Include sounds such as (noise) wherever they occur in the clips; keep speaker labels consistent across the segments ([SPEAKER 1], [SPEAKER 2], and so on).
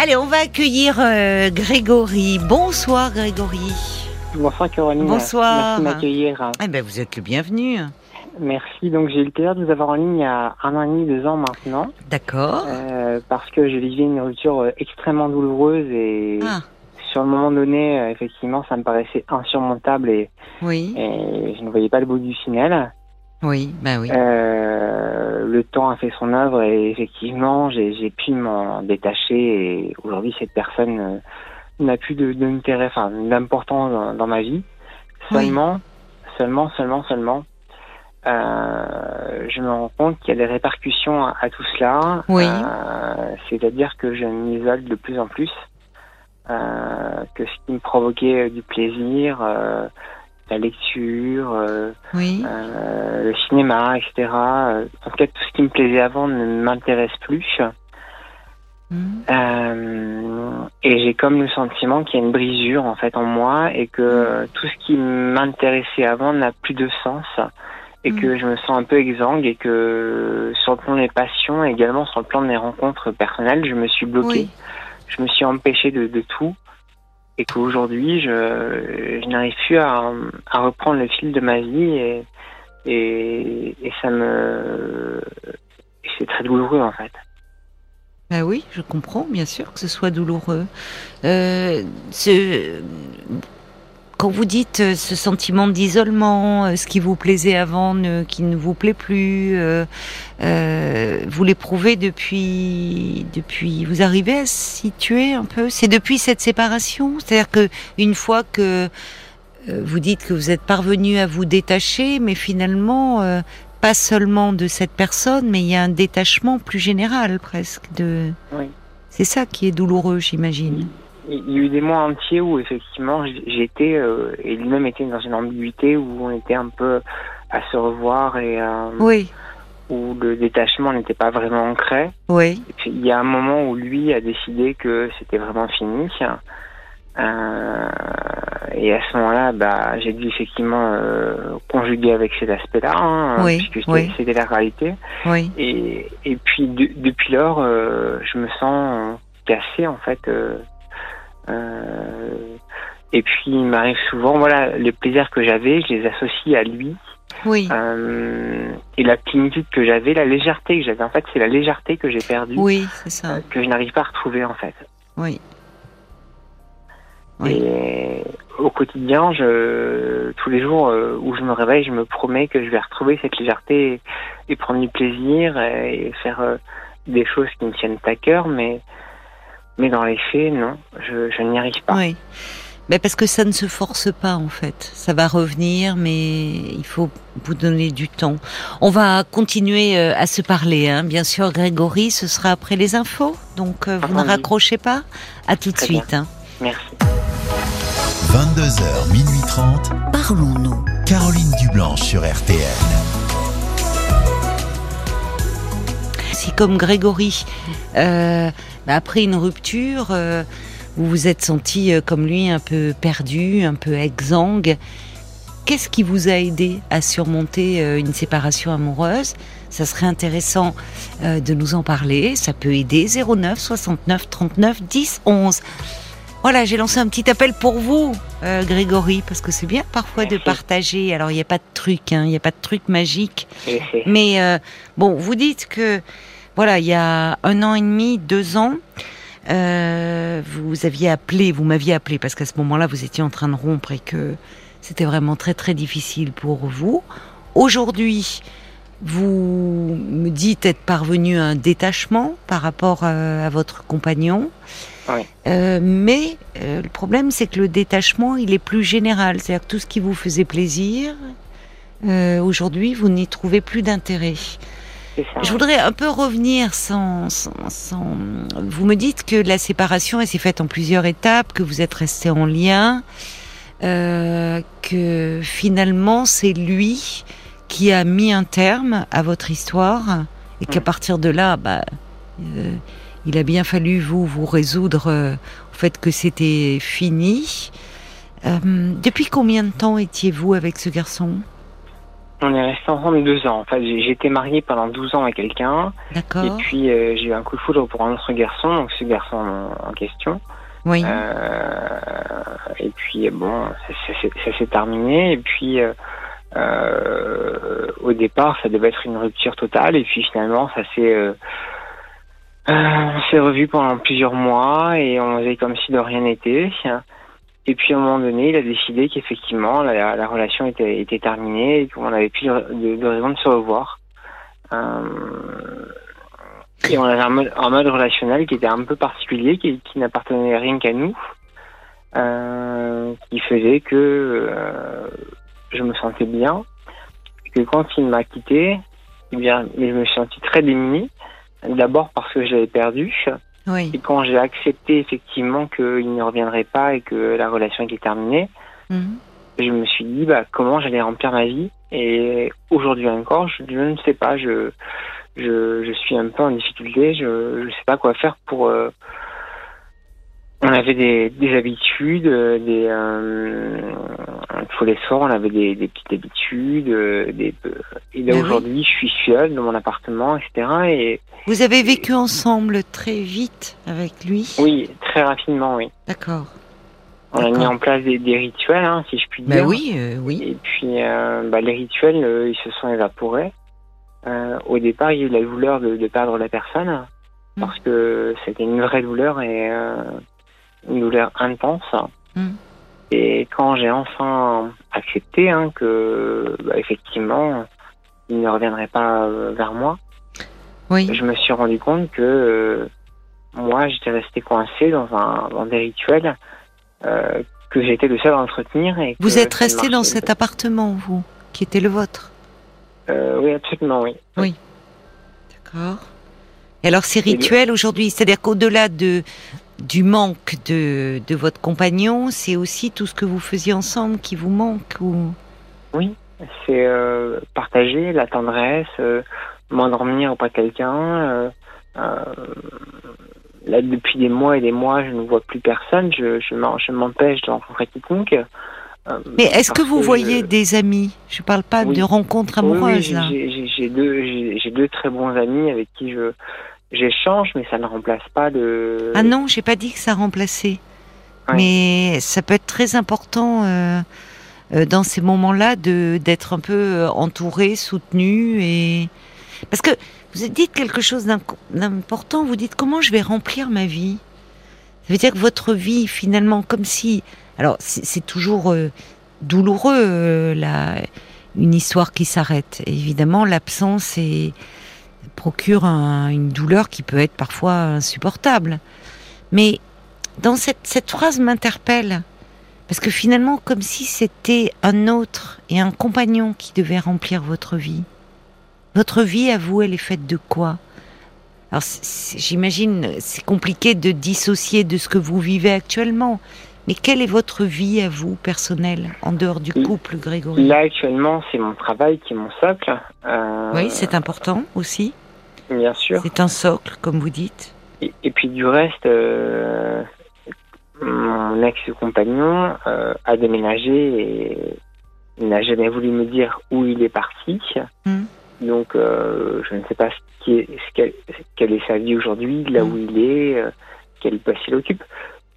[SPEAKER 1] Allez, on va accueillir euh, Grégory. Bonsoir Grégory.
[SPEAKER 2] Bonsoir Caroline.
[SPEAKER 1] Bonsoir.
[SPEAKER 2] Merci de m'accueillir.
[SPEAKER 1] Eh ben, vous êtes le bienvenu.
[SPEAKER 2] Merci. Donc j'ai eu le plaisir de vous avoir en ligne il y a un an et demi, deux ans maintenant.
[SPEAKER 1] D'accord.
[SPEAKER 2] Euh, parce que j'ai vécu une rupture euh, extrêmement douloureuse et
[SPEAKER 1] Ah,
[SPEAKER 2] sur le moment donné, euh, effectivement, ça me paraissait insurmontable et,
[SPEAKER 1] oui,
[SPEAKER 2] et je ne voyais pas le bout du tunnel.
[SPEAKER 1] Oui, bah oui.
[SPEAKER 2] Euh, le temps a fait son œuvre et effectivement, j'ai pu m'en détacher et aujourd'hui, cette personne euh, n'a plus d'intérêt, enfin, d'importance dans, dans ma vie.
[SPEAKER 1] Oui.
[SPEAKER 2] Seulement, seulement, seulement, seulement, euh, je me rends compte qu'il y a des répercussions à, à tout cela.
[SPEAKER 1] Oui.
[SPEAKER 2] Euh, C'est-à-dire que je m'isole de plus en plus. Euh, que ce qui me provoquait du plaisir, euh, la lecture, euh,
[SPEAKER 1] Oui,
[SPEAKER 2] euh, le cinéma, etc. Euh, En tout cas, tout ce qui me plaisait avant ne m'intéresse plus.
[SPEAKER 1] Mhm.
[SPEAKER 2] Euh, et j'ai comme le sentiment qu'il y a une brisure en fait en moi et que euh, tout ce qui m'intéressait avant n'a plus de sens et que je me sens un peu exsangue et que sur le plan des passions et également sur le plan des rencontres personnelles, je me suis bloqué,
[SPEAKER 1] oui.
[SPEAKER 2] je me suis empêché de, de tout et qu'aujourd'hui je, n'arrive plus à, reprendre le fil de ma vie et, ça me c'est très douloureux en fait.
[SPEAKER 1] Bah oui, je comprends, bien sûr, que ce soit douloureux. Euh, quand vous dites euh, ce sentiment d'isolement, euh, ce qui vous plaisait avant, ne, qui ne vous plaît plus, euh, euh, vous l'éprouvez depuis, depuis. Vous arrivez à situer un peu? C'est depuis cette séparation, c'est-à-dire que une fois que euh, vous dites que vous êtes parvenu à vous détacher, mais finalement. euh, pas seulement de cette personne, mais il y a un détachement plus général presque de.
[SPEAKER 2] Oui.
[SPEAKER 1] C'est ça qui est douloureux, j'imagine.
[SPEAKER 2] Il y a eu des mois entiers où effectivement j'étais euh, et lui-même était dans une ambiguïté où on était un peu à se revoir et euh,
[SPEAKER 1] Oui,
[SPEAKER 2] où le détachement n'était pas vraiment ancré.
[SPEAKER 1] oui,
[SPEAKER 2] Et puis il y a un moment où lui a décidé que c'était vraiment fini. Euh, et à ce moment-là, bah, j'ai dû effectivement euh, conjuguer avec cet aspect-là, hein,
[SPEAKER 1] Oui,
[SPEAKER 2] puisque c'était
[SPEAKER 1] oui.
[SPEAKER 2] c'était la réalité.
[SPEAKER 1] oui.
[SPEAKER 2] Et, et puis de- depuis lors, euh, je me sens cassé en fait. Euh, et puis il m'arrive souvent, voilà, les plaisirs que j'avais, je les associe à lui.
[SPEAKER 1] Oui,
[SPEAKER 2] Euh, et la plénitude que j'avais, la légèreté que j'avais, en fait, c'est la légèreté que j'ai perdue,
[SPEAKER 1] oui, c'est ça.
[SPEAKER 2] euh, que je n'arrive pas à retrouver en fait.
[SPEAKER 1] Oui. Oui.
[SPEAKER 2] Et au quotidien, je, tous les jours où je me réveille, je me promets que je vais retrouver cette légèreté et, et prendre du plaisir et, faire euh, des choses qui me tiennent à cœur, mais, mais dans les faits, non, je, je n'y arrive pas.
[SPEAKER 1] Oui. Mais parce que ça ne se force pas en fait. Ça va revenir, mais il faut vous donner du temps. On va continuer euh, à se parler, hein. bien sûr, Grégory. Ce sera après les infos, donc euh, vous ne raccrochez pas. À tout de suite. hein.
[SPEAKER 2] Merci.
[SPEAKER 3] 22h, minuit 30.
[SPEAKER 1] Parlons-nous.
[SPEAKER 3] Caroline Dublanche sur RTL.
[SPEAKER 1] Si comme Grégory, euh, bah, après une rupture, euh, vous vous êtes senti euh, comme lui un peu perdu, un peu exsangue, qu'est-ce qui vous a aidé à surmonter euh, une séparation amoureuse? Ça serait intéressant de nous en parler. Ça peut aider 09 69 39 10 11. Voilà, j'ai lancé un petit appel pour vous, euh, Grégory, parce que c'est bien parfois de partager. Alors, il n'y a pas de truc, hein, il n'y a pas de truc magique. Mais euh, bon, vous dites que voilà, il y a un an et demi, deux ans, euh, vous aviez appelé, vous m'aviez appelé parce qu'à ce moment-là, vous étiez en train de rompre et que c'était vraiment très très difficile pour vous. Aujourd'hui, vous me dites être parvenu à un détachement par rapport euh, à votre compagnon.
[SPEAKER 2] Oui.
[SPEAKER 1] Euh, mais euh, le problème, c'est que le détachement, il est plus général. C'est-à-dire que tout ce qui vous faisait plaisir, aujourd'hui, vous n'y trouvez plus d'intérêt.
[SPEAKER 2] C'est ça.
[SPEAKER 1] Je voudrais un peu revenir sans, sans, sans- Vous me dites que la séparation, elle s'est faite en plusieurs étapes, que vous êtes resté en lien, euh, que finalement c'est lui qui a mis un terme à votre histoire et qu'à
[SPEAKER 2] Mm.
[SPEAKER 1] partir de là, bah, euh, il a bien fallu vous vous résoudre euh, au fait que c'était fini. Euh, depuis combien de temps étiez-vous avec ce garçon?
[SPEAKER 2] On est resté ensemble deux ans. Enfin, j'ai j'ai été marié pendant 12 ans à quelqu'un. Et
[SPEAKER 1] D'accord.
[SPEAKER 2] puis, euh, j'ai eu un coup de foudre pour un autre garçon, donc ce garçon en, en question.
[SPEAKER 1] Oui.
[SPEAKER 2] Euh, et puis, bon, ça, ça s'est- ça s'est terminé. Et puis, euh, euh, au départ, ça devait être une rupture totale. Et puis, finalement, ça s'est... euh, euh, on s'est revu pendant plusieurs mois et on faisait comme si de rien n'était. Et puis à un moment donné, il a décidé qu'effectivement la, la relation était, terminée et qu'on n'avait plus de, raison de se revoir. Euh, et on avait un mode, un relationnel qui était un peu particulier, qui, n'appartenait rien qu'à nous, euh, qui faisait que euh, je me sentais bien. Et que quand il m'a quitté, eh bien, je me suis senti très démuni. D'abord parce que je l'avais perdu.
[SPEAKER 1] Oui.
[SPEAKER 2] Et quand j'ai accepté effectivement qu'il ne reviendrait pas et que la relation était terminée,
[SPEAKER 1] Mhm.
[SPEAKER 2] je me suis dit bah, comment j'allais remplir ma vie? Et aujourd'hui encore, je, je ne sais pas. Je, je, je suis un peu en difficulté. Je ne sais pas quoi faire pour. euh, on avait des, des habitudes, euh, des euh, tous les soirs on avait des, des petites habitudes, euh, des et là
[SPEAKER 1] oui.
[SPEAKER 2] aujourd'hui je suis seul dans mon appartement, etc. Et
[SPEAKER 1] Vous avez vécu ensemble très vite avec lui?
[SPEAKER 2] Oui, très rapidement, oui.
[SPEAKER 1] D'accord.
[SPEAKER 2] On a mis en place des, des rituels, hein, si je puis dire.
[SPEAKER 1] Ben oui, euh, oui.
[SPEAKER 2] Et puis, euh, bah, les rituels, euh, ils se sont évaporés. Euh, au départ, il y a eu la douleur de, de perdre la personne,
[SPEAKER 1] Mm.
[SPEAKER 2] parce que c'était une vraie douleur et euh, une douleur intense.
[SPEAKER 1] Mm.
[SPEAKER 2] Et quand j'ai enfin accepté hein, que, bah, effectivement, il ne reviendrait pas euh, vers moi,
[SPEAKER 1] Oui.
[SPEAKER 2] je me suis rendu compte que euh, moi, j'étais resté coincé dans, un, dans des rituels euh, que j'étais le seul à entretenir. Et
[SPEAKER 1] Vous êtes resté dans cet appartement, vous, qui était le vôtre?
[SPEAKER 2] Euh, oui, absolument, oui.
[SPEAKER 1] D'accord. Et alors ces rituels aujourd'hui, c'est-à-dire qu'au-delà de du manque de, de votre compagnon, c'est aussi tout ce que vous faisiez ensemble qui vous manque ou?
[SPEAKER 2] C'est euh, partager la tendresse, euh, m'endormir auprès de quelqu'un. euh, là, depuis des mois et des mois, je ne vois plus personne. Je, je m'empêche de rencontrer quiconque.
[SPEAKER 1] Mais est-ce que vous voyez
[SPEAKER 2] je-
[SPEAKER 1] des amis? Je parle pas
[SPEAKER 2] Oui.
[SPEAKER 1] de rencontres
[SPEAKER 2] Oui, oui,
[SPEAKER 1] amoureuses
[SPEAKER 2] j'ai- deux, deux très bons amis avec qui je j'échange, mais ça ne remplace pas le.
[SPEAKER 1] Ah non, j'ai pas dit que ça remplaçait.
[SPEAKER 2] Ouais.
[SPEAKER 1] Mais ça peut être très important euh, euh, dans ces moments-là de d'être un peu euh, entouré, soutenu et parce que vous dites quelque chose d'imp- d'important. Vous dites comment je vais remplir ma vie? Ça veut dire que votre vie finalement, comme si alors c'est toujours euh, douloureux la une histoire qui s'arrête. Évidemment, l'absence est procure un- une douleur qui peut être parfois insupportable. Mais dans cette, cette phrase m'interpelle, parce que finalement, comme si c'était un autre et un compagnon qui devait remplir votre vie. Votre vie, à vous, elle est faite de quoi? Alors, j'imagine, c'est compliqué de dissocier de ce que vous vivez actuellement. Mais quelle est votre vie à vous, personnelle, en dehors du couple, Grégory?
[SPEAKER 2] Là actuellement, c'est mon travail qui est mon socle. Euh,
[SPEAKER 1] Oui, c'est important aussi.
[SPEAKER 2] bien sûr.
[SPEAKER 1] C'est un socle, comme vous dites.
[SPEAKER 2] Et, et puis du reste, euh, mon ex-compagnon euh, a déménagé et il n'a jamais voulu me dire où il est parti.
[SPEAKER 1] Hmm.
[SPEAKER 2] Donc je ne sais pas ce qui est, ce qu'elle, quelle est sa vie aujourd'hui, là
[SPEAKER 1] Hmm.
[SPEAKER 2] où il est, quel poste il occupe.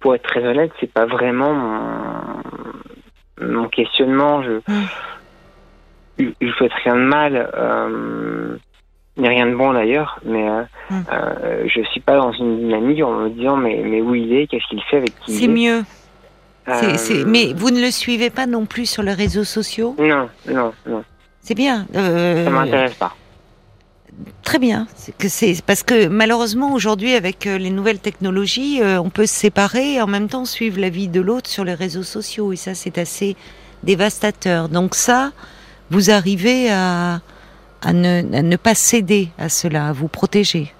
[SPEAKER 2] Pour être très honnête, c'est pas vraiment mon, mon questionnement. Je
[SPEAKER 1] Hmm.
[SPEAKER 2] je, je souhaite rien de mal. Euh, ni rien de bon d'ailleurs, mais euh,
[SPEAKER 1] Hmm.
[SPEAKER 2] euh, je suis pas dans une dynamique en me disant mais, mais où il est, qu'est-ce qu'il fait avec qui
[SPEAKER 1] C'est
[SPEAKER 2] est.
[SPEAKER 1] mieux. C'est-
[SPEAKER 2] Euh,
[SPEAKER 1] Mais vous ne le suivez pas non plus sur les réseaux sociaux?
[SPEAKER 2] Non, non, non,
[SPEAKER 1] C'est bien. euh,
[SPEAKER 2] ça m'intéresse pas.
[SPEAKER 1] Très bien. C'est que c'est parce que malheureusement aujourd'hui avec euh, les nouvelles technologies, euh, on peut se séparer et en même temps suivre la vie de l'autre sur les réseaux sociaux et ça c'est assez dévastateur. Donc ça, vous arrivez à, à, ne, à ne pas céder à cela, à vous protéger.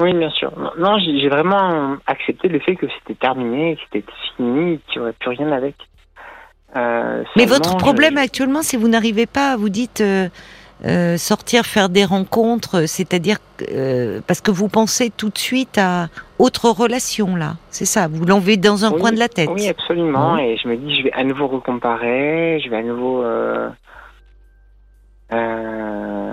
[SPEAKER 2] Oui, bien sûr. Non, j'ai vraiment accepté le fait que c'était terminé, que c'était fini, qu'il n'y aurait plus rien avec. Euh,
[SPEAKER 1] Mais votre problème actuellement, c'est que vous n'arrivez pas, vous dites euh, euh, sortir, faire des rencontres, c'est-à-dire euh, parce que vous pensez tout de suite à autre relation là. C'est ça, vous l'enlevez dans un
[SPEAKER 2] Oui,
[SPEAKER 1] coin de la tête.
[SPEAKER 2] Oui, absolument.
[SPEAKER 1] Oui.
[SPEAKER 2] Et je me dis, je vais à nouveau recomparer, je vais à nouveau. euh, Euh,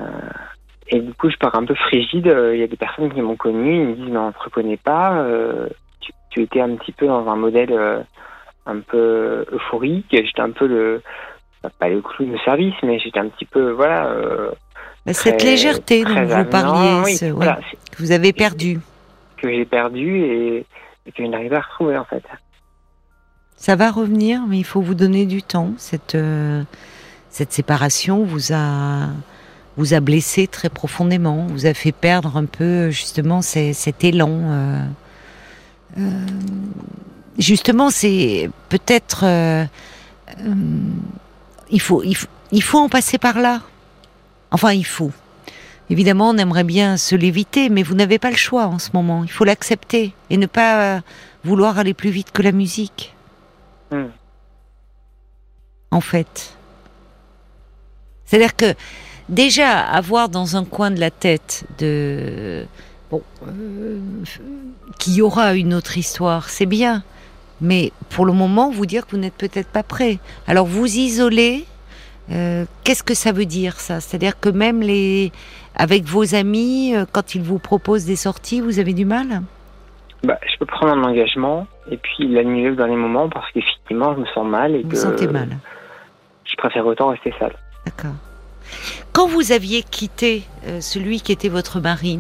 [SPEAKER 2] et du coup, je pars un peu frigide. Euh, Il y a des personnes qui m'ont connu, ils me disent mais on te reconnaît pas. euh, tu, tu étais un petit peu dans un modèle euh, un peu euphorique. J'étais un peu le pas le clown de service, mais j'étais un petit peu voilà. euh,
[SPEAKER 1] Bah, Cette légèreté dont vous parliez,
[SPEAKER 2] Oui,
[SPEAKER 1] ce- ouais,
[SPEAKER 2] voilà, c'est-
[SPEAKER 1] que vous avez perdu.
[SPEAKER 2] que j'ai perdu et, et que je n'arrive pas à retrouver en fait.
[SPEAKER 1] Ça va revenir, mais il faut vous donner du temps. Cette, euh, cette séparation vous a, vous a blessé très profondément, vous a fait perdre un peu justement ces- cet élan. euh, euh, justement, c'est peut-être. euh, euh, il, faut, il, faut, il faut en passer par là. Enfin, il faut. Évidemment, on aimerait bien se l'éviter, mais vous n'avez pas le choix en ce moment. Il faut l'accepter et ne pas euh, vouloir aller plus vite que la musique
[SPEAKER 2] Hmm.
[SPEAKER 1] en fait. C'est-à-dire que déjà avoir dans un coin de la tête de bon euh, qu'il y aura une autre histoire, c'est bien, mais pour le moment vous dire que vous n'êtes peut-être pas prêt. Alors vous isoler, euh, qu'est-ce que ça veut dire ça? C'est-à-dire que même les avec vos amis, euh, quand ils vous proposent des sorties, vous avez du mal?
[SPEAKER 2] Bah, je peux prendre un engagement et puis l'annuler au dernier moment parce qu'effectivement je me sens mal et
[SPEAKER 1] Vous
[SPEAKER 2] que
[SPEAKER 1] vous sentez mal
[SPEAKER 2] je préfère autant rester seul.
[SPEAKER 1] D'accord. Quand vous aviez quitté euh, celui qui était votre mari,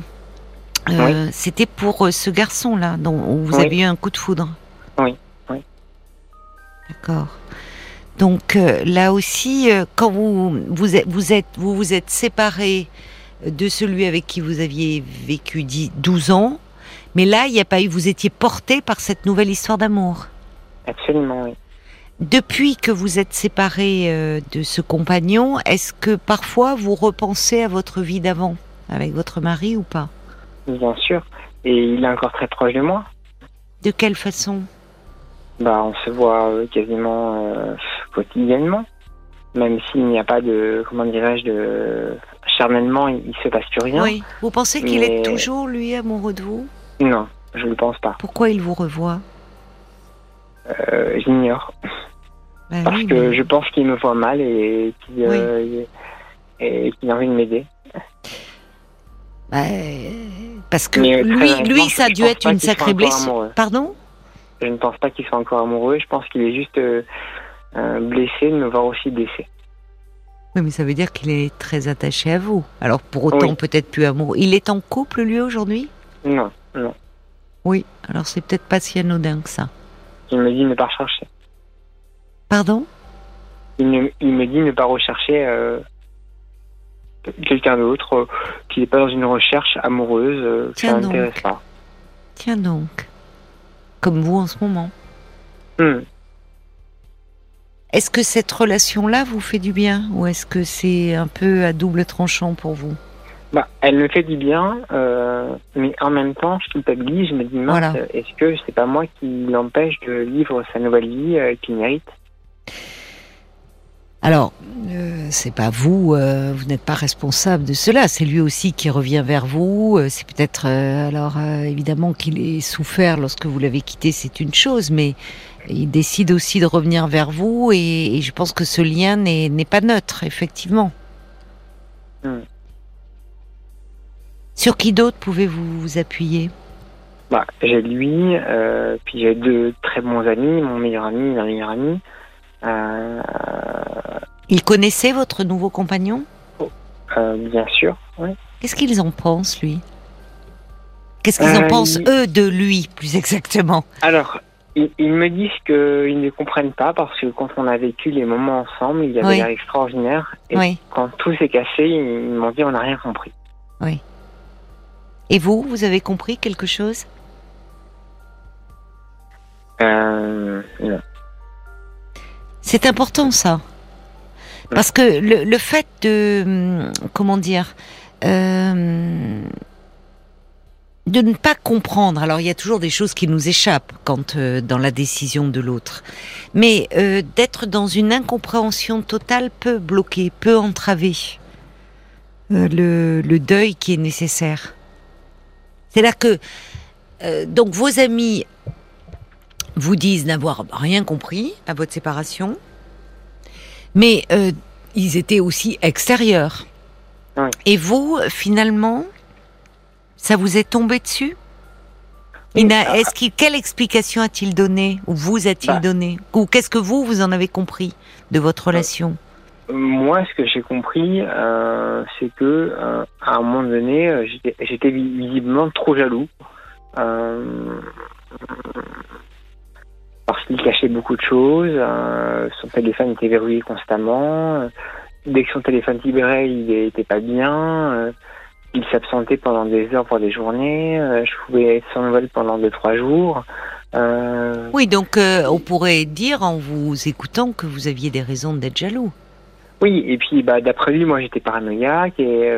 [SPEAKER 1] euh, c'était pour euh, ce garçon-là dont vous
[SPEAKER 2] Oui.
[SPEAKER 1] avez eu un coup de foudre?
[SPEAKER 2] Oui.
[SPEAKER 1] D'accord. Donc euh, là aussi, euh, quand vous vous êtes vous êtes vous vous êtes séparé de celui avec qui vous aviez vécu 10, 12 ans, mais là il n'y a pas eu, vous étiez porté par cette nouvelle histoire d'amour.
[SPEAKER 2] Absolument, oui.
[SPEAKER 1] Depuis que vous êtes séparé euh, de ce compagnon, est-ce que parfois vous repensez à votre vie d'avant avec votre mari ou pas?
[SPEAKER 2] Bien sûr. Et il est encore très proche de moi.
[SPEAKER 1] De quelle façon?
[SPEAKER 2] Bah, on se voit euh, quasiment euh, quotidiennement. Même s'il n'y a pas de, comment dirais-je, de charnellement, il, il se passe plus rien.
[SPEAKER 1] Oui. Vous pensez qu'il est toujours lui amoureux de vous?
[SPEAKER 2] Non, je ne le pense pas.
[SPEAKER 1] Pourquoi il vous revoit?
[SPEAKER 2] Euh, J'ignore.
[SPEAKER 1] Ben
[SPEAKER 2] Parce
[SPEAKER 1] oui,
[SPEAKER 2] que
[SPEAKER 1] mais-
[SPEAKER 2] je pense qu'il me voit mal et qu'il euh, qu'il a envie de m'aider.
[SPEAKER 1] Ben, parce que
[SPEAKER 2] Mais,
[SPEAKER 1] lui, lui, ça a dû être une sacrée blessure. Pardon?
[SPEAKER 2] Je ne pense pas qu'il soit encore amoureux. Je pense qu'il est juste euh, euh, blessé de me voir aussi blessé.
[SPEAKER 1] Oui, mais ça veut dire qu'il est très attaché à vous. Alors pour autant,
[SPEAKER 2] Oui.
[SPEAKER 1] peut-être plus amoureux. Il est en couple lui aujourd'hui?
[SPEAKER 2] Non, non.
[SPEAKER 1] Oui. Alors c'est peut-être pas si anodin que ça.
[SPEAKER 2] Il me dit ne pas rechercher.
[SPEAKER 1] Pardon?
[SPEAKER 2] Il, ne- il me dit ne pas rechercher euh, quelqu'un d'autre, euh, qui n'est pas dans une recherche amoureuse, euh, que ça
[SPEAKER 1] Tiens
[SPEAKER 2] n'intéresse pas.
[SPEAKER 1] Tiens donc. Comme vous en ce moment.
[SPEAKER 2] Hmm.
[SPEAKER 1] Est-ce que cette relation-là vous fait du bien ou est-ce que c'est un peu à double tranchant pour vous?
[SPEAKER 2] Bah, elle me fait du bien, euh, mais en même temps, je culpabilise. Je me dis, mince,
[SPEAKER 1] Voilà.
[SPEAKER 2] est-ce que c'est pas moi qui l'empêche de vivre sa nouvelle vie euh, qu'il mérite?
[SPEAKER 1] Alors, euh, c'est pas vous, euh, vous n'êtes pas responsable de cela. C'est lui aussi qui revient vers vous. euh, c'est peut-être, euh, alors euh, évidemment qu'il ait souffert lorsque vous l'avez quitté, c'est une chose, mais il décide aussi de revenir vers vous et, et je pense que ce lien n'est pas neutre, effectivement.
[SPEAKER 2] Hmm.
[SPEAKER 1] Sur qui d'autre pouvez-vous vous appuyer?
[SPEAKER 2] Bah, j'ai lui, euh, puis j'ai deux très bons amis, mon meilleur ami, ma meilleure amie. Euh,
[SPEAKER 1] Il connaissait votre nouveau compagnon?
[SPEAKER 2] Euh, bien sûr, oui.
[SPEAKER 1] Qu'est-ce qu'ils en pensent, lui? Qu'est-ce qu'ils en
[SPEAKER 2] Euh,
[SPEAKER 1] pensent,
[SPEAKER 2] il-
[SPEAKER 1] eux, de lui, plus exactement?
[SPEAKER 2] Alors, ils, me disent qu'ils ne comprennent pas parce que quand on a vécu les moments ensemble, il avait
[SPEAKER 1] Oui.
[SPEAKER 2] l'air extraordinaire. Et
[SPEAKER 1] Oui.
[SPEAKER 2] quand tout s'est cassé, ils m'ont dit on n'a rien compris.
[SPEAKER 1] Et vous, vous avez compris quelque chose?
[SPEAKER 2] Euh, non.
[SPEAKER 1] C'est important ça. Parce que le, fait de... hum, Comment dire euh, de ne pas comprendre. Alors il y a toujours des choses qui nous échappent quand euh, dans la décision de l'autre, mais euh, d'être dans une incompréhension totale peut bloquer, peut entraver le, le deuil qui est nécessaire. C'est-à-dire que euh, donc vos amis vous disent n'avoir rien compris à votre séparation, mais euh, ils étaient aussi extérieurs.
[SPEAKER 2] Oui.
[SPEAKER 1] Et vous, finalement, ça vous est tombé dessus?
[SPEAKER 2] Oui, ah,
[SPEAKER 1] Est-ce qu'il, quelle explication a-t-il donné ou vous a-t-il
[SPEAKER 2] Bah.
[SPEAKER 1] donné? Ou qu'est-ce que vous vous en avez compris de votre relation?
[SPEAKER 2] Moi, ce que j'ai compris, euh, c'est que euh, à un moment donné, euh, j'étais- j'étais vi- visiblement trop jaloux. Parce qu'il cachait beaucoup de choses. euh, son téléphone était verrouillé constamment. euh, dès que son téléphone vibrait, il était pas bien. euh, il s'absentait pendant des heures pour des journées. je pouvais être sans nouvelles pendant deux trois jours.
[SPEAKER 1] Oui, donc on pourrait dire en vous écoutant que vous aviez des raisons d'être jaloux.
[SPEAKER 2] Oui, et puis bah, d'après lui, moi j'étais paranoïaque et,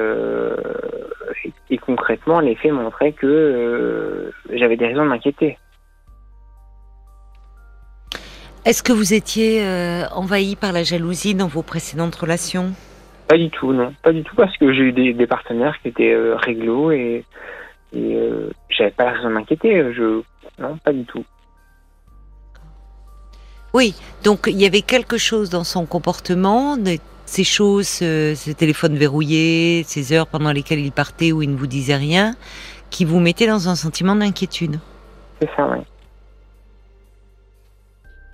[SPEAKER 2] et, et concrètement, les faits montraient que j'avais des raisons de m'inquiéter.
[SPEAKER 1] Est-ce que vous étiez euh, envahi par la jalousie dans vos précédentes relations?
[SPEAKER 2] Pas du tout, non. Pas du tout parce que j'ai eu des, des partenaires qui étaient euh, réglo et, et euh, j'avais pas raison de m'inquiéter. Je... Non, pas du tout.
[SPEAKER 1] Oui, donc il y avait quelque chose dans son comportement, ces choses, euh, ce téléphone verrouillé, ces heures pendant lesquelles il partait où il ne vous disait rien, qui vous mettaient dans un sentiment d'inquiétude.
[SPEAKER 2] C'est ça, oui.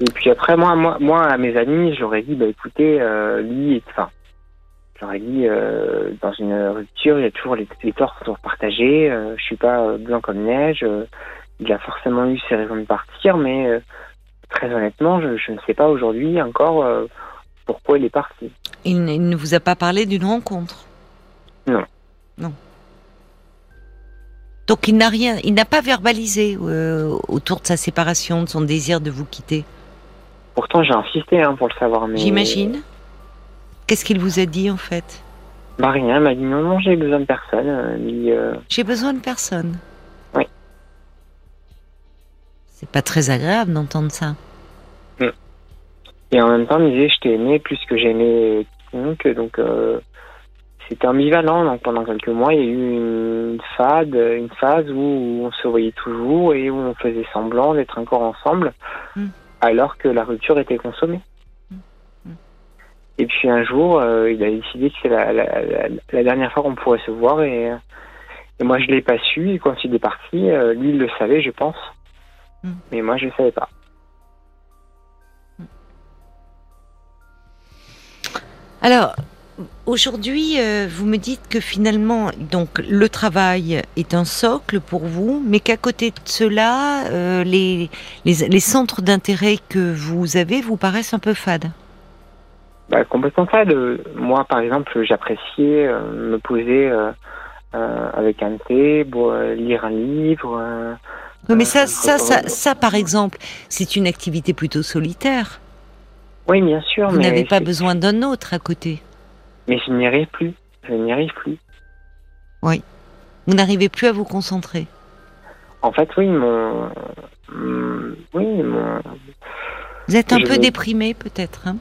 [SPEAKER 2] Et puis après, moi, moi, moi à mes amis, j'aurais dit, bah écoutez, euh, lui, enfin, j'aurais dit, euh, dans une rupture, il y a toujours les, les torts sont partagés. euh, je suis pas euh, blanc comme neige. euh, il a forcément eu ses raisons de partir, mais très honnêtement, je, je ne sais pas aujourd'hui encore pourquoi il est parti.
[SPEAKER 1] Il, ne vous a pas parlé d'une rencontre?
[SPEAKER 2] Non.
[SPEAKER 1] Non. Donc il n'a rien, il n'a pas verbalisé euh, autour de sa séparation, de son désir de vous quitter?
[SPEAKER 2] Pourtant, j'ai insisté hein, pour le savoir, mais
[SPEAKER 1] J'imagine. Qu'est-ce qu'il vous a dit en fait?
[SPEAKER 2] Bah rien, il m'a dit non, non, j'ai besoin de personne. euh, euh,
[SPEAKER 1] J'ai besoin de personne.
[SPEAKER 2] Oui.
[SPEAKER 1] C'est pas très agréable d'entendre ça.
[SPEAKER 2] Et en même temps, il me disait, je t'ai aimé plus que j'aimais quiconque. Donc, euh, c'était ambivalent. Donc, pendant quelques mois, il y a eu une phase, une phase où on se voyait toujours et où on faisait semblant d'être encore ensemble,
[SPEAKER 1] Mm.
[SPEAKER 2] Alors que la rupture était consommée.
[SPEAKER 1] Mm.
[SPEAKER 2] Et puis un jour, euh, il a décidé que c'est la, la, la, la dernière fois qu'on pourrait se voir et, euh, et moi je l'ai pas su. Et quand il est parti, euh, lui il le savait, je pense,
[SPEAKER 1] Mm.
[SPEAKER 2] mais moi je ne savais pas.
[SPEAKER 1] Alors, aujourd'hui, euh, vous me dites que finalement, donc le travail est un socle pour vous, mais qu'à côté de cela, euh, les, les, les centres d'intérêt que vous avez vous paraissent un peu fades.
[SPEAKER 2] Bah, complètement fade. Euh, Moi, par exemple, j'appréciais euh, me poser avec un thé, lire un livre.
[SPEAKER 1] Oui, mais ça, ça, ça, ça, par exemple, c'est une activité plutôt solitaire.
[SPEAKER 2] Oui, bien sûr,
[SPEAKER 1] Vous n'avez pas besoin d'un autre à côté.
[SPEAKER 2] Mais je n'y arrive plus. Je n'y arrive plus.
[SPEAKER 1] Vous n'arrivez plus à vous concentrer.
[SPEAKER 2] En fait, oui, mon, oui, mon,
[SPEAKER 1] Vous êtes un
[SPEAKER 2] Je
[SPEAKER 1] peu déprimé peut-être, hein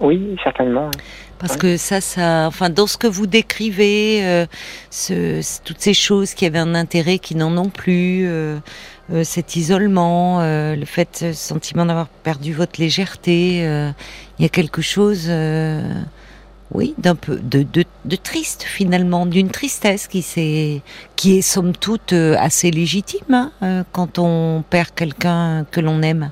[SPEAKER 2] oui, certainement. oui.
[SPEAKER 1] Parce que ça, ça, enfin, dans ce que vous décrivez, euh, ce, toutes ces choses qui avaient un intérêt, qui n'en ont plus, euh, euh, cet isolement, le fait, ce sentiment d'avoir perdu votre légèreté, il y a quelque chose, oui, d'un peu de, de, de triste finalement, d'une tristesse qui s'est, qui est somme toute euh, assez légitime hein, euh, quand on perd quelqu'un que l'on aime.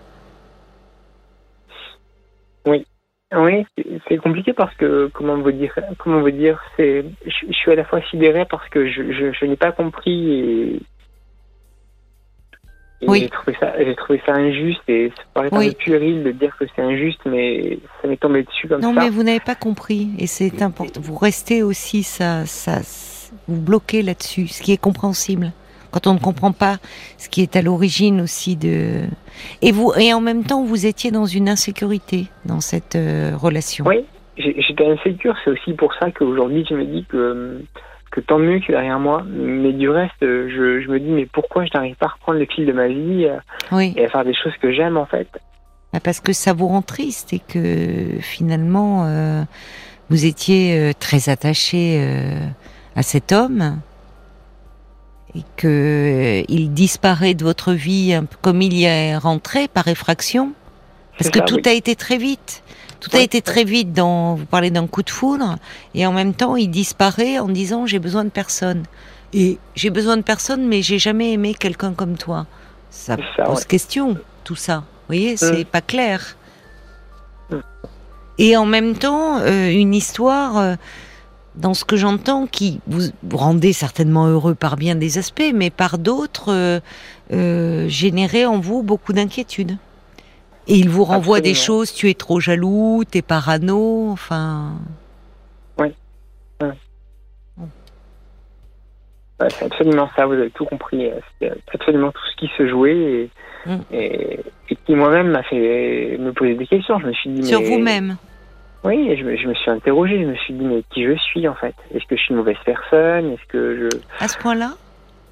[SPEAKER 2] Oui, c'est- c'est compliqué parce que comment vous dire, comment vous dire, c'est, je, je suis à la fois sidéré parce que je, je, je n'ai pas compris et, et
[SPEAKER 1] Oui.
[SPEAKER 2] j'ai trouvé ça, j'ai trouvé ça injuste et ça paraît un
[SPEAKER 1] Oui.
[SPEAKER 2] peu puéril de dire que c'est injuste, mais ça m'est tombé dessus comme
[SPEAKER 1] Non,
[SPEAKER 2] ça.
[SPEAKER 1] mais vous n'avez pas compris, et c'est important. Vous restez aussi, ça, ça, vous bloquez là-dessus, ce qui est compréhensible. Quand on ne comprend pas ce qui est à l'origine aussi de, et vous, et en même temps, vous étiez dans une insécurité dans cette euh, relation.
[SPEAKER 2] Oui, j'étais insécure, c'est aussi pour ça qu'aujourd'hui je me dis que, que tant mieux est derrière moi, mais du reste, je, je me dis mais pourquoi je n'arrive pas à reprendre le fil de ma vie euh,
[SPEAKER 1] Oui,
[SPEAKER 2] et à faire des choses que j'aime en fait.
[SPEAKER 1] Bah, parce que ça vous rend triste et que finalement, euh, vous étiez euh, très attaché euh, à cet homme et que euh, il disparaît de votre vie un peu comme il y est rentré par effraction. Parce que
[SPEAKER 2] ça,
[SPEAKER 1] tout
[SPEAKER 2] oui.
[SPEAKER 1] a été très vite. Tout a été très vite dans, vous parlez d'un coup de foudre, et en même temps, il disparaît en disant j'ai besoin de personne. Et j'ai besoin de personne, mais j'ai jamais aimé quelqu'un comme toi. Ça, pose question, tout ça. Vous voyez, c'est pas clair. Et en même temps, euh, une histoire, euh, dans ce que j'entends, qui vous, rendez certainement heureux par bien des aspects, mais par d'autres, euh, générait en vous beaucoup d'inquiétude. Et il vous renvoie des choses, tu es trop jaloux, tu es parano, enfin...
[SPEAKER 2] Oui. c'est absolument ça, vous avez tout compris. C'est absolument tout ce qui se jouait et, mm. et, qui moi-même m'a fait me poser des questions. Je me suis dit...
[SPEAKER 1] Sur vous-même
[SPEAKER 2] oui, je me, je me, suis interrogé, je me suis dit, mais qui je suis en fait? Est-ce que je suis une mauvaise personne? Est-ce que je...
[SPEAKER 1] À ce point-là?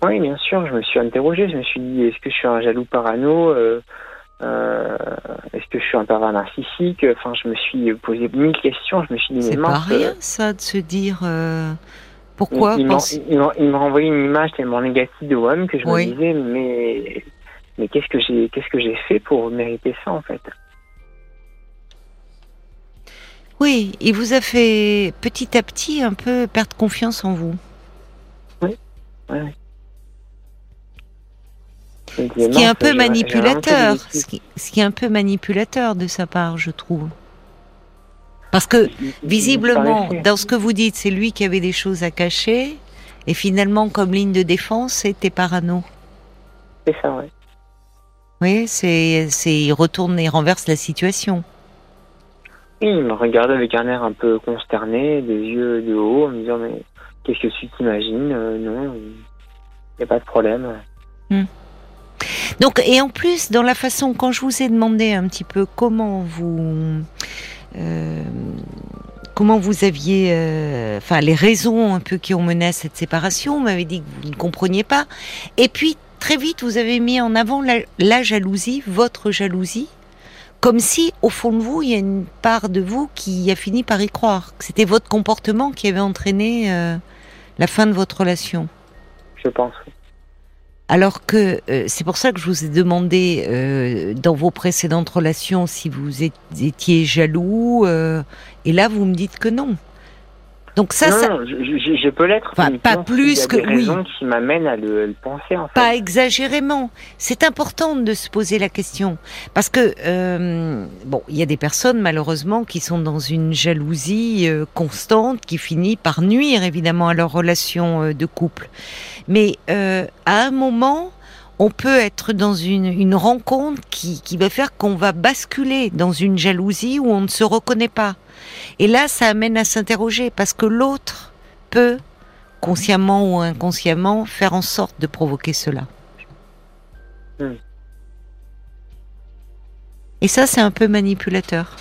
[SPEAKER 2] Oui, bien sûr, je me suis interrogé, je me suis dit, est-ce que je suis un jaloux parano? Euh, euh, Est-ce que je suis un pervers narcissique? Enfin, je me suis posé mille questions, je me suis dit,
[SPEAKER 1] mais C'est pas rien ça de se dire... Euh, pourquoi
[SPEAKER 2] Il, il m'a renvoyé une image tellement négative de moi-même que je me disais, mais, mais qu'est-ce que j'ai qu'est-ce que j'ai fait pour mériter ça en fait?
[SPEAKER 1] Oui, il vous a fait petit à petit un peu perdre confiance en vous.
[SPEAKER 2] Oui, oui,
[SPEAKER 1] Ce qui est un peu manipulateur, ce qui, est un peu manipulateur de sa part, je trouve. Parce que visiblement, dans ce que vous dites, c'est lui qui avait des choses à cacher, et finalement, comme ligne de défense, c'était parano.
[SPEAKER 2] C'est ça, oui.
[SPEAKER 1] Oui, c'est, c'est, il retourne et renverse la situation
[SPEAKER 2] il me regardait avec un air un peu consterné, des yeux de haut, en me disant Mais qu'est-ce que tu t'imagines? Euh, Non, il n'y a pas de problème. Hmm.
[SPEAKER 1] Donc, et en plus, dans la façon, quand je vous ai demandé un petit peu comment vous. Euh, comment vous aviez, euh, enfin les raisons un peu qui ont mené à cette séparation, vous m'avez dit que vous ne compreniez pas, et puis très vite vous avez mis en avant la jalousie, votre jalousie, comme si, au fond de vous, il y a une part de vous qui a fini par y croire, c'était votre comportement qui avait entraîné euh, la fin de votre relation.
[SPEAKER 2] Je pense.
[SPEAKER 1] Alors que euh, c'est pour ça que je vous ai demandé euh, dans vos précédentes relations si vous étiez jaloux, et là vous me dites que non.
[SPEAKER 2] Donc ça, non, je, peux l'être.
[SPEAKER 1] pas plus que
[SPEAKER 2] oui. qui m'amènent à le, penser. En fait.
[SPEAKER 1] Pas exagérément. C'est important de se poser la question parce que euh, bon, il y a des personnes malheureusement qui sont dans une jalousie euh, constante qui finit par nuire évidemment à leur relation euh, de couple. Mais à un moment, on peut être dans une, une rencontre qui, qui va faire qu'on va basculer dans une jalousie où on ne se reconnaît pas. Et là, ça amène à s'interroger parce que l'autre peut, consciemment ou inconsciemment, faire en sorte de provoquer cela. Hmm. Et ça, c'est un peu manipulateur.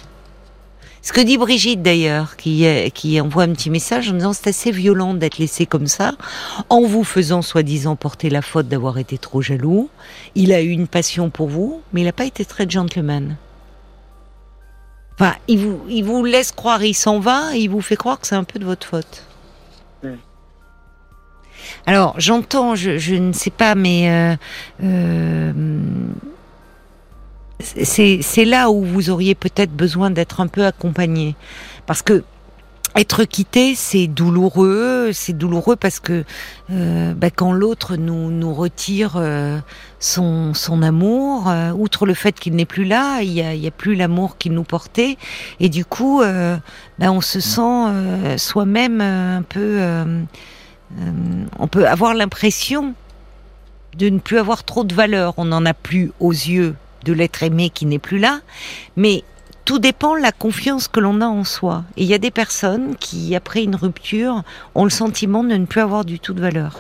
[SPEAKER 1] Ce que dit Brigitte d'ailleurs, qui, qui envoie un petit message en disant c'est assez violent d'être laissé comme ça, en vous faisant soi-disant porter la faute d'avoir été trop jaloux. Il a eu une passion pour vous, mais il n'a pas été très gentleman. Enfin, il vous, il vous laisse croire, il s'en va, et il vous fait croire que c'est un peu de votre faute. Hmm. Alors, j'entends, je, ne sais pas, mais euh, euh, c'est là où vous auriez peut-être besoin d'être un peu accompagné. Parce que être quitté, c'est douloureux. C'est douloureux parce que euh, bah, quand l'autre nous, nous retire euh, son, son amour, euh, outre le fait qu'il n'est plus là, il y a, y a plus l'amour qu'il nous portait, et du coup, bah, on se sent soi-même un peu. on peut avoir l'impression de ne plus avoir trop de valeur. On n'en a plus aux yeux de l'être aimé qui n'est plus là, mais tout dépend de la confiance que l'on a en soi. Et il y a des personnes qui, après une rupture, ont le sentiment de ne plus avoir du tout de valeur.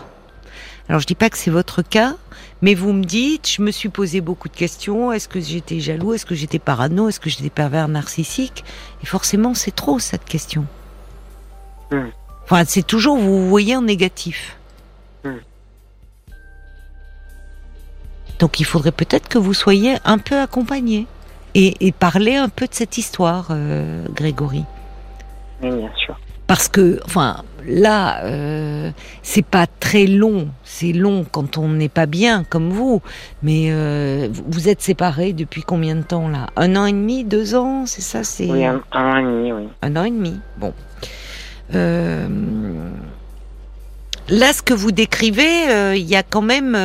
[SPEAKER 1] Alors je dis pas que c'est votre cas, mais vous me dites, je me suis posé beaucoup de questions. Est-ce que j'étais jaloux? Est-ce que j'étais parano? Est-ce que j'étais pervers narcissique? Et forcément, c'est trop cette question. Hmm. Enfin, c'est toujours vous, voyez en négatif. Hmm. Donc il faudrait peut-être que vous soyez un peu accompagné et, parler un peu de cette histoire, euh, Grégory.
[SPEAKER 2] Oui, bien sûr.
[SPEAKER 1] Parce que, enfin, là, euh, c'est pas très long. C'est long quand on n'est pas bien, comme vous. Mais euh, vous- êtes séparés depuis combien de temps là? Un an et demi, deux ans, c'est ça? C'est
[SPEAKER 2] Oui, un, un an et demi, oui.
[SPEAKER 1] un an et demi. Bon. Euh, là, ce que vous décrivez, il y a quand même,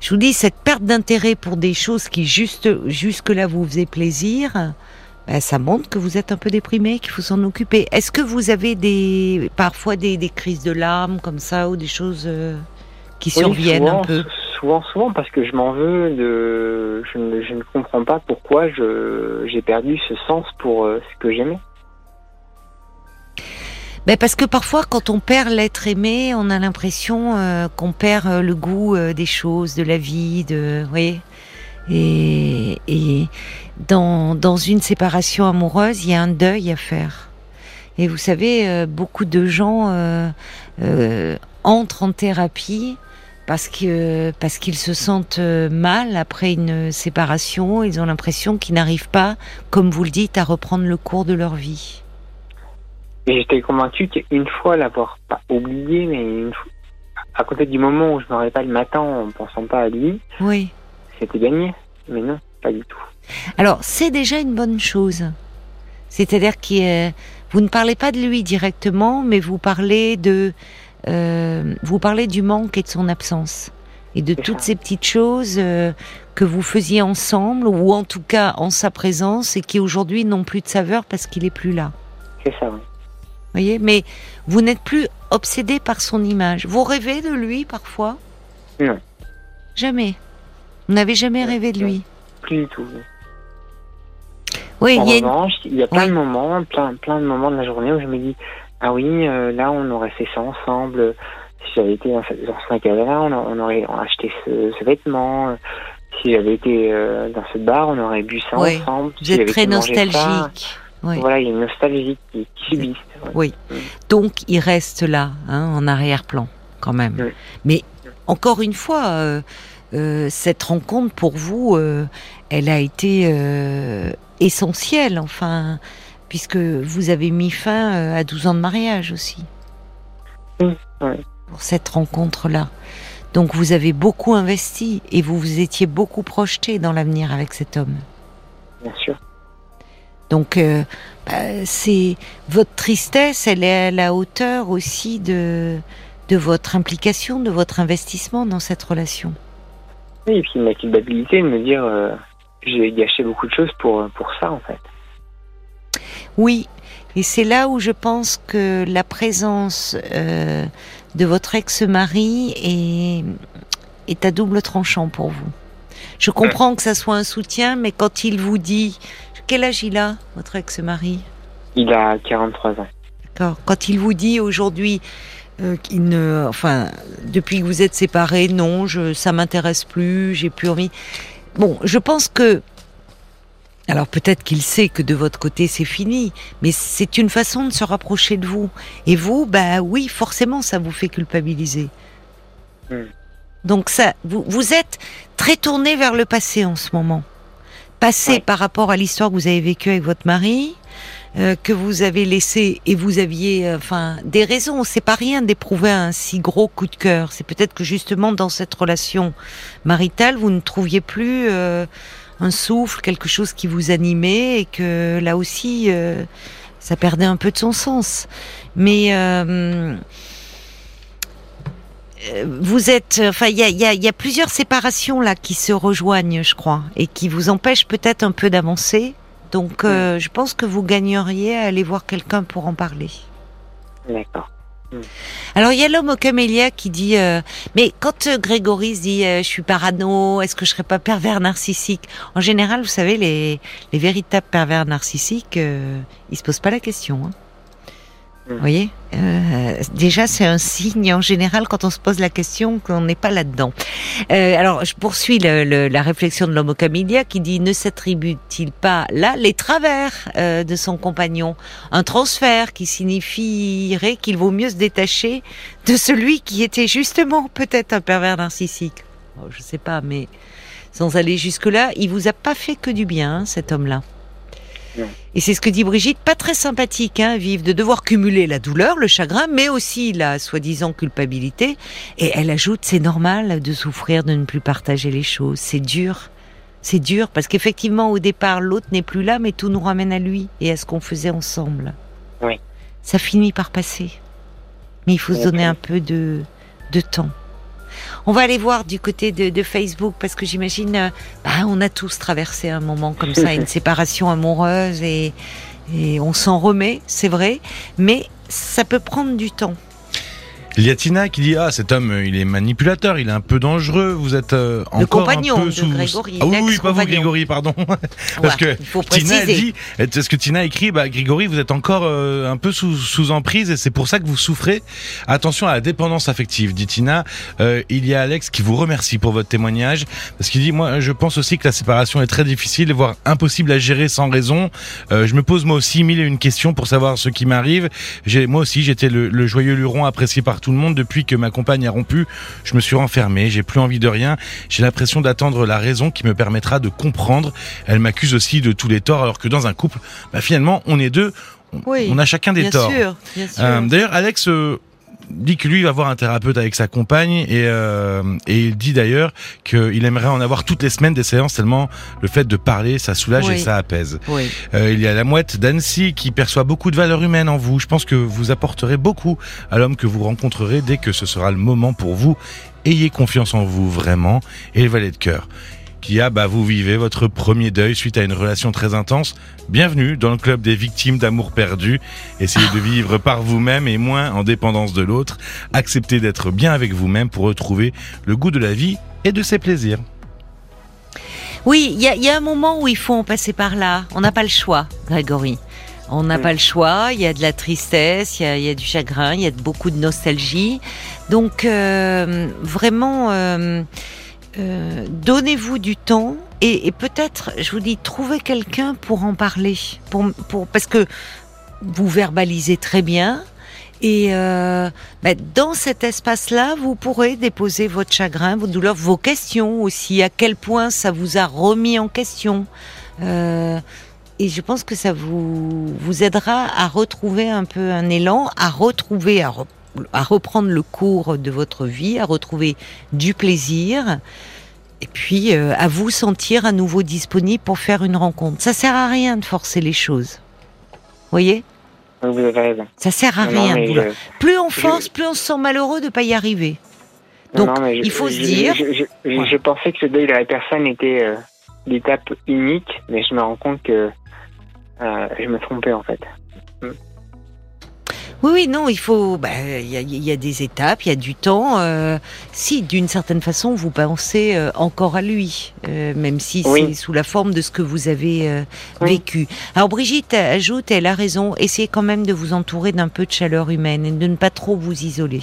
[SPEAKER 1] je vous dis, cette perte d'intérêt pour des choses qui juste jusque-là vous faisaient plaisir. ben, ça montre que vous êtes un peu déprimé, qu'il faut s'en occuper. Est-ce que vous avez des parfois des, des crises de larmes comme ça ou des choses euh, qui
[SPEAKER 2] Oui,
[SPEAKER 1] surviennent
[SPEAKER 2] souvent,
[SPEAKER 1] un peu
[SPEAKER 2] Souvent, souvent, parce que je m'en veux de. Je ne, je ne comprends pas pourquoi je j'ai perdu ce sens pour euh, ce que j'aimais.
[SPEAKER 1] Ben parce que parfois, quand on perd l'être aimé, on a l'impression euh, qu'on perd euh, le goût euh, des choses, de la vie, de, vous voyez. Et, et dans, dans une séparation amoureuse, il y a un deuil à faire. Et vous savez, euh, beaucoup de gens euh, euh, entrent en thérapie parce que parce qu'ils se sentent mal après une séparation. Ils ont l'impression qu'ils n'arrivent pas, comme vous le dites, à reprendre le cours de leur vie.
[SPEAKER 2] Et j'étais convaincu qu'une fois l'avoir pas oublié, mais une fois, à côté du moment où je me réveille le matin en pensant pas à lui,
[SPEAKER 1] Oui.
[SPEAKER 2] c'était gagné. Mais non, pas du tout.
[SPEAKER 1] Alors, c'est déjà une bonne chose. C'est-à-dire que euh, vous ne parlez pas de lui directement, mais vous parlez de, euh, vous parlez du manque et de son absence et de toutes
[SPEAKER 2] ça.
[SPEAKER 1] ces petites choses euh, que vous faisiez ensemble ou en tout cas en sa présence et qui aujourd'hui n'ont plus de saveur parce qu'il est plus là.
[SPEAKER 2] C'est ça, oui.
[SPEAKER 1] Voyez, mais vous n'êtes plus obsédé par son image. Vous rêvez de lui parfois?
[SPEAKER 2] Non.
[SPEAKER 1] Jamais. Vous n'avez jamais
[SPEAKER 2] Non,
[SPEAKER 1] rêvé de
[SPEAKER 2] non.
[SPEAKER 1] lui?
[SPEAKER 2] Plus du tout. oui. En
[SPEAKER 1] il y a
[SPEAKER 2] revanche, il y a plein
[SPEAKER 1] Oui.
[SPEAKER 2] de moments, plein, plein de moments de la journée où je me dis ah oui, euh, là on aurait fait ça ensemble. Si j'avais été dans ce, dans ce magasin-là, on, aurait acheté ce, ce vêtement. Si j'avais été euh, dans ce bar, on aurait bu ça
[SPEAKER 1] Oui.
[SPEAKER 2] ensemble.
[SPEAKER 1] vous
[SPEAKER 2] Si
[SPEAKER 1] êtes
[SPEAKER 2] j'avais
[SPEAKER 1] très
[SPEAKER 2] ça,
[SPEAKER 1] nostalgique. Oui.
[SPEAKER 2] Voilà, il y a une nostalgie qui, qui subsiste. ouais.
[SPEAKER 1] Oui. Donc il reste là, hein, en arrière-plan, quand même.
[SPEAKER 2] Oui.
[SPEAKER 1] Mais encore une fois, euh, euh, cette rencontre pour vous, euh, elle a été essentielle, enfin, puisque vous avez mis fin à 12 ans de mariage aussi.
[SPEAKER 2] Oui.
[SPEAKER 1] Pour cette rencontre-là. Donc vous avez beaucoup investi et vous vous étiez beaucoup projeté dans l'avenir avec cet homme.
[SPEAKER 2] Bien sûr.
[SPEAKER 1] Donc, euh, bah, c'est votre tristesse, elle est à la hauteur aussi de de votre implication, de votre investissement dans cette relation.
[SPEAKER 2] Oui, et puis ma culpabilité de me dire euh, j'ai gâché beaucoup de choses pour, pour ça en fait.
[SPEAKER 1] Oui, et c'est là où je pense que la présence euh, de votre ex-mari est est à double tranchant pour vous. Je comprends que ça soit un soutien, mais quand il vous dit quel âge il a, votre ex-mari
[SPEAKER 2] Il a 43 ans.
[SPEAKER 1] D'accord. Quand il vous dit aujourd'hui euh, qu'il ne, enfin, depuis que vous êtes séparés, non, je, ça m'intéresse plus, j'ai plus envie. Bon, je pense que, alors peut-être qu'il sait que de votre côté c'est fini, mais c'est une façon de se rapprocher de vous. Et vous, bah oui, forcément, ça vous fait culpabiliser.
[SPEAKER 2] Hmm.
[SPEAKER 1] Donc ça, vous, vous êtes très tourné vers le passé en ce moment. Passé
[SPEAKER 2] Ouais.
[SPEAKER 1] par rapport à l'histoire que vous avez vécue avec votre mari, euh, que vous avez laissé et vous aviez euh, enfin des raisons. C'est pas rien d'éprouver un si gros coup de cœur. C'est peut-être que justement dans cette relation maritale, vous ne trouviez plus euh, un souffle, quelque chose qui vous animait et que là aussi, euh, ça perdait un peu de son sens. Mais euh, vous êtes, enfin, il y a, y, a, y a plusieurs séparations là qui se rejoignent, je crois, et qui vous empêchent peut-être un peu d'avancer. Donc, euh, je pense que vous gagneriez à aller voir quelqu'un pour en parler.
[SPEAKER 2] D'accord.
[SPEAKER 1] Alors, il y a l'homme au camélia qui dit, euh, mais quand euh, Grégory se dit, euh, je suis parano, est-ce que je serais pas pervers narcissique? En général, vous savez, les, les véritables pervers narcissiques, euh, ils se posent pas la question. Hein.
[SPEAKER 2] Mm.
[SPEAKER 1] Vous voyez Euh, Déjà, c'est un signe en général quand on se pose la question qu'on n'est pas là-dedans. Euh, alors, je poursuis le- le- la réflexion de l'homme au camélia qui dit ne s'attribue-t-il pas là les travers euh, de son compagnon? Un transfert qui signifierait qu'il vaut mieux se détacher de celui qui était justement peut-être un pervers narcissique. Oh, je sais pas, mais sans aller jusque-là, il vous a pas fait que du bien, hein, cet homme-là. Et c'est ce que dit Brigitte, pas très sympathique, hein, vivre, de devoir cumuler la douleur, le chagrin, mais aussi la soi-disant culpabilité. Et elle ajoute, c'est normal de souffrir, de ne plus partager les choses. C'est dur. C'est dur parce qu'effectivement, au départ, l'autre n'est plus là, mais tout nous ramène à lui et à ce qu'on faisait ensemble.
[SPEAKER 2] Oui.
[SPEAKER 1] Ça finit par passer. Mais il faut se donner un peu de, de temps. On va aller voir du côté de, de Facebook parce que j'imagine, euh, bah, on a tous traversé un moment comme ça, une (laughs) séparation amoureuse et, et on s'en remet, c'est vrai, mais ça peut prendre du temps.
[SPEAKER 4] Il y a Tina qui dit Ah, cet homme, il est manipulateur, il est un peu dangereux, vous êtes euh,
[SPEAKER 1] Le
[SPEAKER 4] encore
[SPEAKER 1] compagnon
[SPEAKER 4] un peu
[SPEAKER 1] de
[SPEAKER 4] sous.
[SPEAKER 1] Grégory,
[SPEAKER 4] ah oui, oui, pas vous. Grégory, pardon. (laughs) Parce que
[SPEAKER 1] il faut
[SPEAKER 4] Tina, dit C'est ce que Tina écrit bah, Grégory, vous êtes encore euh, un peu sous, sous emprise et c'est pour ça que vous souffrez. Attention à la dépendance affective, dit Tina. Euh, il y a Alex qui vous remercie pour votre témoignage parce qu'il dit Moi, je pense aussi que la séparation est très difficile, voire impossible à gérer sans raison. Euh, je me pose moi aussi mille et une questions pour savoir ce qui m'arrive. Moi aussi, j'étais le, le joyeux luron apprécié par tout le monde depuis que ma compagne a rompu. Je me suis renfermé, j'ai plus envie de rien. J'ai l'impression d'attendre la raison qui me permettra de comprendre. Elle m'accuse aussi de tous les torts, alors que dans un couple, bah, finalement, on est deux. On,
[SPEAKER 1] Oui,
[SPEAKER 4] on a chacun des
[SPEAKER 1] bien
[SPEAKER 4] torts.
[SPEAKER 1] sûr, bien sûr.
[SPEAKER 4] Euh, D'ailleurs, Alex euh, dit que lui va voir un thérapeute avec sa compagne et, euh, et il dit d'ailleurs qu'il aimerait en avoir toutes les semaines des séances tellement le fait de parler ça soulage
[SPEAKER 1] Oui.
[SPEAKER 4] et ça apaise.
[SPEAKER 1] oui.
[SPEAKER 4] Euh, il y a la mouette d'Annecy qui perçoit beaucoup de valeur humaine en vous. Je pense que vous apporterez beaucoup à l'homme que vous rencontrerez dès que ce sera le moment pour vous. Ayez confiance en vous vraiment et le valet de cœur. Qui a, bah, vous vivez votre premier deuil suite à une relation très intense. Bienvenue dans le club des victimes d'amour perdu. Essayez de vivre par vous-même et moins en dépendance de l'autre. Acceptez d'être bien avec vous-même pour retrouver le goût de la vie et de ses plaisirs.
[SPEAKER 1] Oui, il y a, il y a un moment où il faut en passer par là. On n'a pas le choix, Grégory. On n'a pas le choix. Il y a de la tristesse, il y a, il y a du chagrin, il y a beaucoup de nostalgie. Donc euh, vraiment, euh, euh, donnez-vous du temps et, peut-être, je vous dis, trouvez quelqu'un pour en parler, parce que vous verbalisez très bien. Et euh, bah, dans cet espace-là, vous pourrez déposer votre chagrin, vos douleurs, vos questions aussi. À quel point ça vous a remis en question Euh, Et je pense que ça vous vous aidera à retrouver un peu un élan, à retrouver, à, à reprendre le cours de votre vie, à retrouver du plaisir. Et puis euh, à vous sentir à nouveau disponible pour faire une rencontre. Ça sert à rien de forcer les choses. Vous voyez?
[SPEAKER 2] Oui, Vous avez raison.
[SPEAKER 1] Ça sert à
[SPEAKER 2] Non,
[SPEAKER 1] rien.
[SPEAKER 2] je-
[SPEAKER 1] Plus on force, plus on se sent malheureux de pas y arriver. Donc,
[SPEAKER 2] non, mais je-
[SPEAKER 1] il faut se dire-
[SPEAKER 2] Je,
[SPEAKER 1] Ouais.
[SPEAKER 2] pensais que le deuil de la personne était euh, l'étape unique, mais je me rends compte que euh, je me trompais en fait.
[SPEAKER 1] Oui, oui, non, il faut. bah, Il y, a, y a des étapes, il y a du temps. euh, si, d'une certaine façon, vous pensez euh, encore à lui, euh, même si
[SPEAKER 2] Oui.
[SPEAKER 1] c'est sous la forme de ce que vous avez euh,
[SPEAKER 2] Oui.
[SPEAKER 1] vécu. Alors, Brigitte ajoute, elle a raison, essayez quand même de vous entourer d'un peu de chaleur humaine et de ne pas trop vous isoler.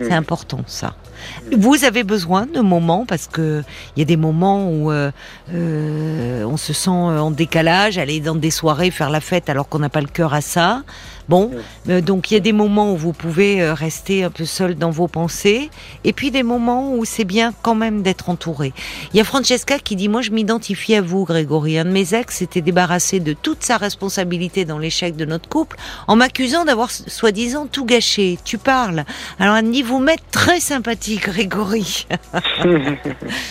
[SPEAKER 1] C'est important, ça. Vous avez besoin de moments parce que il y a des moments où euh, euh, on se sent en décalage, aller dans des soirées, faire la fête alors qu'on n'a pas le cœur à ça. Bon, euh, donc il y a des moments où vous pouvez euh, rester un peu seul dans vos pensées, et puis des moments où c'est bien quand même d'être entouré. Il y a Francesca qui dit moi je m'identifie à vous, Grégory. Un de mes ex s'était débarrassé de toute sa responsabilité dans l'échec de notre couple en m'accusant d'avoir soi-disant tout gâché. Tu parles. Alors dit vous m'êtes très sympathique, Grégory. (laughs)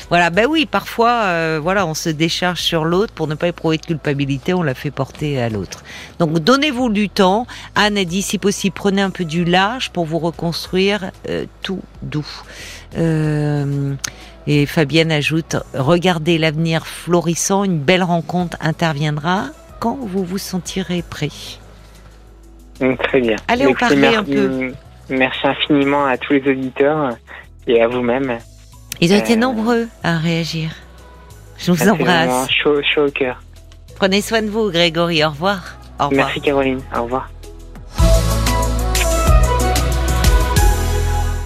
[SPEAKER 1] Voilà, ben oui, parfois, euh, voilà, on se décharge sur l'autre pour ne pas éprouver de culpabilité, on la fait porter à l'autre. Donc donnez-vous du temps. Anne a dit, si possible, prenez un peu du large pour vous reconstruire euh, tout doux. Euh, et Fabienne ajoute, regardez l'avenir florissant, une belle rencontre interviendra quand vous vous sentirez prêt.
[SPEAKER 2] Mm, Très bien.
[SPEAKER 1] Allez, on
[SPEAKER 2] mer-
[SPEAKER 1] un peu.
[SPEAKER 2] mm, Merci infiniment à tous les auditeurs et à vous-même.
[SPEAKER 1] Ils ont été
[SPEAKER 2] Euh,
[SPEAKER 1] nombreux à réagir. Je vous embrasse.
[SPEAKER 2] chaud, chaud au cœur.
[SPEAKER 1] Prenez soin de vous, Grégory. Au revoir. Au revoir.
[SPEAKER 2] Merci Caroline. Au revoir. Thank you.